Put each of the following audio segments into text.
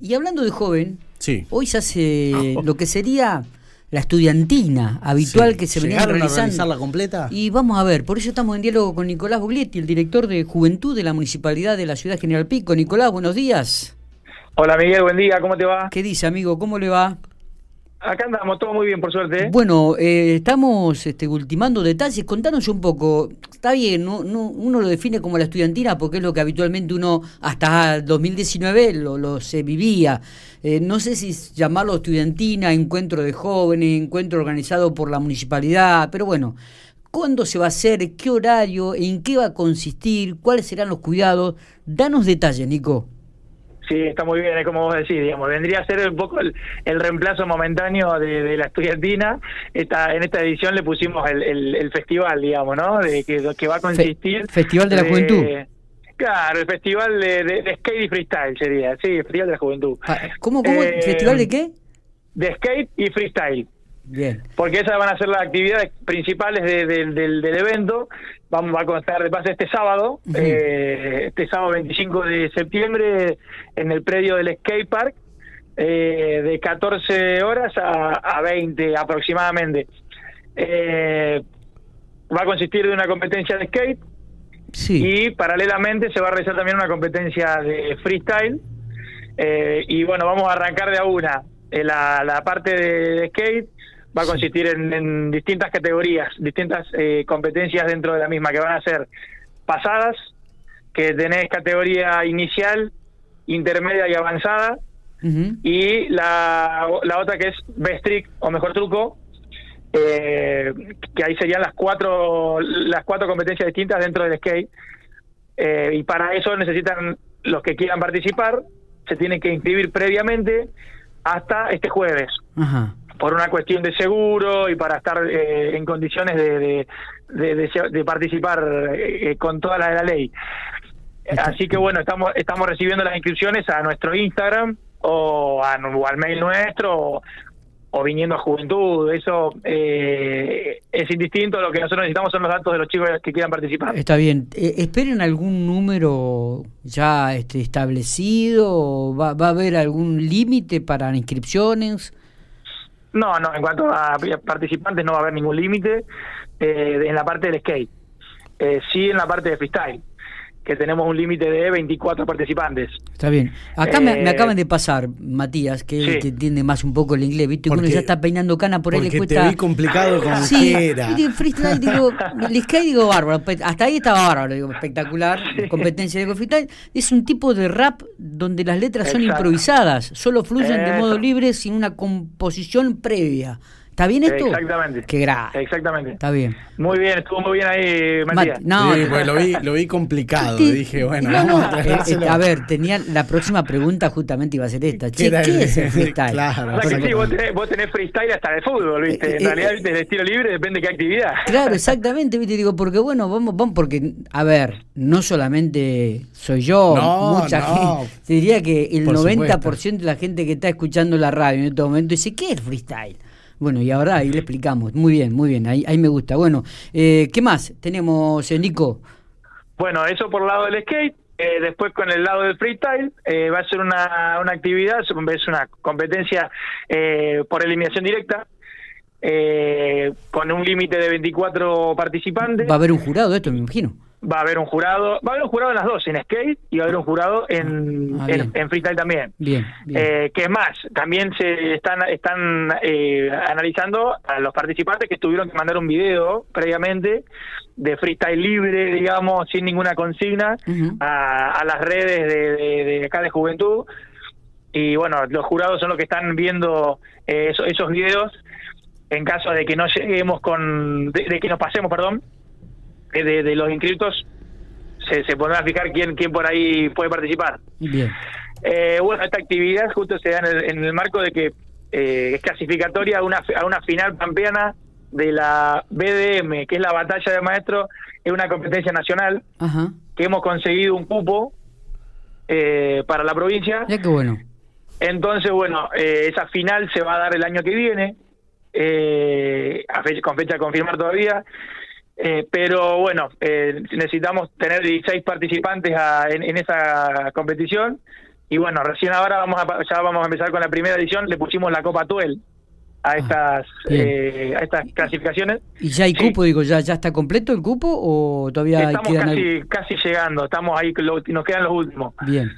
Y hablando de joven, Sí. hoy se hace lo que sería la estudiantina habitual Sí. que se venía ¿Llegaron a realizando. organizarla completa? Y vamos a ver, por eso estamos en diálogo con Nicolás Buglietti, el director de Juventud de la Municipalidad de la Ciudad General Pico. Nicolás, buenos días. Hola Miguel, buen día, ¿cómo te va? ¿Qué dice, amigo? ¿Cómo le va? Acá andamos, todo muy bien, por suerte. Bueno, eh, estamos este, ultimando detalles. Contanos un poco. Está bien, no, no, uno lo define como la estudiantina porque es lo que habitualmente uno hasta 2019 lo, lo se vivía. Eh, no sé si llamarlo estudiantina, encuentro de jóvenes, encuentro organizado por la municipalidad, pero bueno. ¿Cuándo se va a hacer? ¿Qué horario? ¿En qué va a consistir? ¿Cuáles serán los cuidados? Danos detalles, Nico. Sí, está muy bien, es como vos decís, digamos, vendría a ser un poco el, el reemplazo momentáneo de, de la estudiantina. Esta, en esta edición le pusimos el, el, el festival, digamos, ¿no? De que, que va a consistir... Festival de la Juventud. Claro, el festival de, de- de skate y freestyle sería, sí, el festival de la juventud. Ah, ¿Cómo, cómo? Eh, ¿Festival de qué? De skate y freestyle. Bien. porque esas van a ser las actividades principales de- de- del, del evento. Vamos a constar de pase este sábado, eh, este sábado 25 de septiembre, en el predio del skate park, eh, de 14 horas a, a 20 aproximadamente. Eh, va a consistir de una competencia de skate Sí. y paralelamente se va a realizar también una competencia de freestyle. Y bueno, vamos a arrancar de a una. La, la parte de skate va a consistir en, en distintas categorías, distintas eh, competencias dentro de la misma, que van a ser pasadas, que tenés categoría inicial, intermedia y avanzada, y la, la otra que es best trick o mejor truco, eh, que ahí serían las cuatro las cuatro competencias distintas dentro del skate. Eh, y para eso necesitan los que quieran participar, se tienen que inscribir previamente hasta este jueves Ajá. Por una cuestión de seguro y para estar eh, en condiciones de, de, de- participar eh, con toda la de la ley. Así que bueno, estamos estamos recibiendo las inscripciones a nuestro Instagram o, a- o al mail nuestro o, o viniendo a Juventud. Eso eh, es indistinto. Lo que nosotros necesitamos son los datos de los chicos que quieran participar. Está bien. Eh, ¿Esperen algún número ya este, establecido? ¿O va, ¿Va a haber algún límite para inscripciones? No, no, en cuanto a participantes no va a haber ningún límite eh, en la parte del skate. Eh, sí en la parte de freestyle, que tenemos un límite de 24 participantes. Está bien. Acá me, me Eh, acaban de pasar, Matías, que, es el sí. que entiende más un poco el inglés, ¿viste? Uno Porque- ya está peinando cana por ahí le cuesta. te vi complicado como Sí, quiera. freestyle, digo, el skate digo bárbaro, pe- hasta ahí estaba bárbaro, digo, espectacular, competencia de freestyle, es un tipo de rap donde las letras son improvisadas, solo fluyen de modo libre sin una composición previa. ¿Está bien esto? Exactamente. Qué grave. Exactamente. Está bien. Muy bien, estuvo muy bien ahí, Matías. No, Sí, pues lo vi, lo vi complicado. Dije, bueno, no, vamos no, a eh, eh, a ver, tenía la próxima pregunta justamente iba a ser esta. Che, ¿qué el- es el freestyle? Claro, O sea que sí, vos tenés, vos tenés freestyle hasta de fútbol, ¿viste? Eh, En eh, realidad, ¿viste? el estilo libre depende de qué actividad. Claro, exactamente, viste, digo, porque bueno, vamos, vamos, porque, a ver, no solamente soy yo, No, mucha no. gente, te diría que el Por 90% de la gente que está escuchando la radio en este momento dice, ¿qué es freestyle? Bueno, y ahora ahí le explicamos, muy bien, muy bien, ahí, ahí me gusta. Bueno, eh, ¿qué más tenemos, eh, Nico? Bueno, eso por el lado del skate. Eh, después con el lado del freestyle eh, va a ser una, una actividad, es una competencia eh, por eliminación directa, eh, con un límite de 24 participantes. Va a haber un jurado esto, me imagino. Va a haber un jurado, va a haber un jurado en las dos, en skate y va a haber un jurado en, Ah, en, freestyle también. Bien, bien. Eh, que más, también se están están eh, analizando a los participantes que tuvieron que mandar un video previamente de freestyle libre, digamos, sin ninguna consigna, a, a las redes de, de- de acá de Juventud. Y bueno, los jurados son los que están viendo eh, eso- esos videos en caso de que no lleguemos con, de, de que nos pasemos, perdón, de, de los inscritos, se, se pondrá a fijar quién, quién por ahí puede participar. Bien. Eh, bueno, esta actividad justo se da en el, en el marco de que eh, es clasificatoria a una, a una final pampeana de la BDM, que es la Batalla de Maestros, es una competencia nacional Ajá. que hemos conseguido un cupo eh, para la provincia. Ya qué bueno. Entonces, bueno, eh, esa final se va a dar el año que viene, eh, a fecha- con fecha a confirmar todavía. Eh, pero bueno, eh, necesitamos tener 16 participantes a- en, en esa competición y bueno, recién ahora vamos a, ya vamos a empezar con la primera edición, le pusimos la Copa Tuel a estas bien. eh, a estas clasificaciones. ¿Y ya hay Sí. cupo? Digo, ¿ya, ¿ya está completo el cupo o todavía Estamos quedan casi, casi llegando, estamos ahí, lo- nos quedan los últimos. Bien.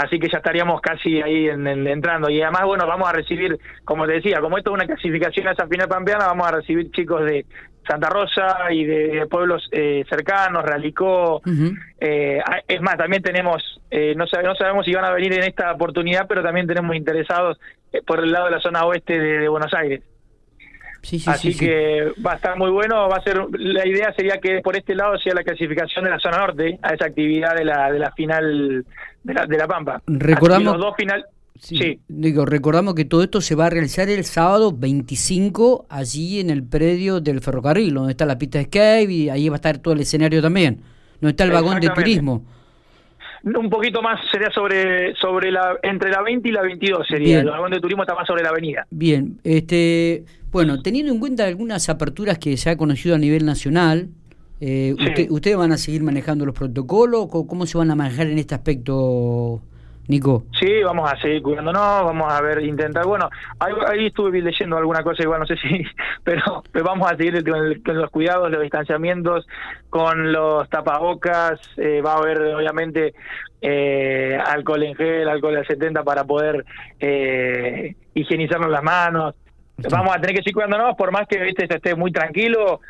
Así que ya estaríamos casi ahí en- en- entrando. Y además, bueno, vamos a recibir, como te decía, como esto es una clasificación a esa final pampeana, vamos a recibir chicos de Santa Rosa y de, de pueblos eh, cercanos, Ralicó. Eh, es más, también tenemos, eh, no, sabe- no sabemos si van a venir en esta oportunidad, pero también tenemos interesados eh, por el lado de la zona oeste de, de Buenos Aires. Sí, sí, Así sí, que va a estar muy bueno. Va a ser la idea sería que por este lado sea la clasificación de la zona norte a esa actividad de la de la final de la, de la Pampa. Recordamos- los dos final. Sí. Digo, recordamos que todo esto se va a realizar el sábado 25 allí en el predio del ferrocarril, donde está la pista de skate y ahí va a estar todo el escenario también. Donde está el vagón de turismo. Un poquito más sería sobre sobre la entre la 20 y la 22 sería. El vagón de turismo está más sobre la avenida. Bien, este, bueno, teniendo en cuenta algunas aperturas que se ha conocido a nivel nacional, eh, Sí. usted- ¿ustedes van a seguir manejando los protocolos? ¿Cómo, ¿Cómo se van a manejar en este aspecto, Nico? Sí, vamos a seguir cuidándonos, vamos a ver, intentar, bueno, ahí, ahí estuve leyendo alguna cosa, igual no sé si, pero, pero vamos a seguir con, el- con los cuidados, los distanciamientos, con los tapabocas, eh, va a haber obviamente eh, alcohol en gel, alcohol al 70 para poder eh, higienizarnos las manos. Vamos a tener que seguir cuidándonos, por más que viste, esté muy tranquilo,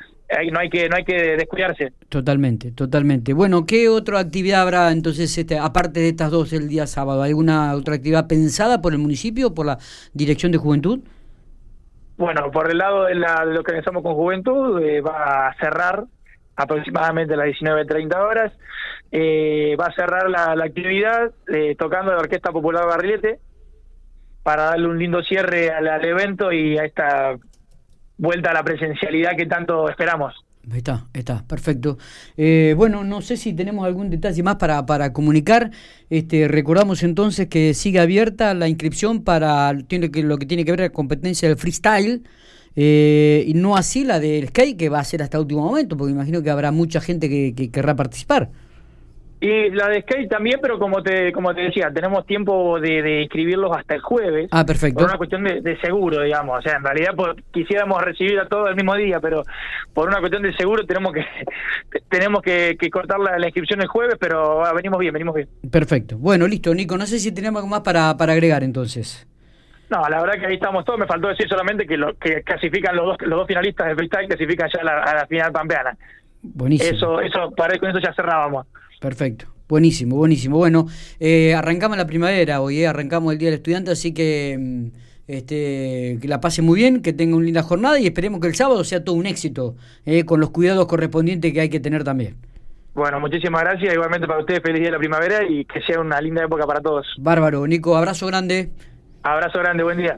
no hay que no hay que descuidarse. Totalmente, totalmente. Bueno, ¿qué otra actividad habrá entonces, este, aparte de estas dos el día sábado? ¿Alguna otra actividad pensada por el municipio, por la Dirección de Juventud? Bueno, por el lado de, la, de lo que organizamos con Juventud, eh, va a cerrar aproximadamente a las 19.30 horas. Eh, va a cerrar la, la actividad eh, tocando la Orquesta Popular Barrilete para darle un lindo cierre al, al evento y a esta vuelta a la presencialidad que tanto esperamos. Está, está, perfecto. Eh, bueno, no sé si tenemos algún detalle más para, para comunicar. Este, recordamos entonces que sigue abierta la inscripción para tiene que, lo que tiene que ver con la competencia del freestyle. eh, y no así la del skate, que va a ser hasta último momento, porque imagino que habrá mucha gente que querrá participar. Y la de skate también, pero como te como te decía, tenemos tiempo de, de inscribirlos hasta el jueves. Ah, perfecto. Por una cuestión de, de seguro, digamos. O sea, en realidad pues, quisiéramos recibir a todos el mismo día, pero por una cuestión de seguro tenemos que tenemos que, que cortar la, la inscripción el jueves, pero ah, venimos bien, venimos bien. Perfecto. Bueno, listo, Nico. No sé si tenemos algo más para, para agregar entonces. No, la verdad que ahí estamos todos. Me faltó decir solamente que lo que clasifican los dos los dos finalistas de freestyle clasifican ya a la, a la final pampeana. Buenísimo. Eso eso para con eso ya cerrábamos. Perfecto. Buenísimo, buenísimo. Bueno, eh, arrancamos la primavera hoy, eh, arrancamos el Día del Estudiante, así que mm, este, que la pase muy bien, que tenga una linda jornada y esperemos que el sábado sea todo un éxito, eh, con los cuidados correspondientes que hay que tener también. Bueno, muchísimas gracias. Igualmente para ustedes, feliz día de la primavera y que sea una linda época para todos. Bárbaro, Nico, abrazo grande. Abrazo grande, buen día.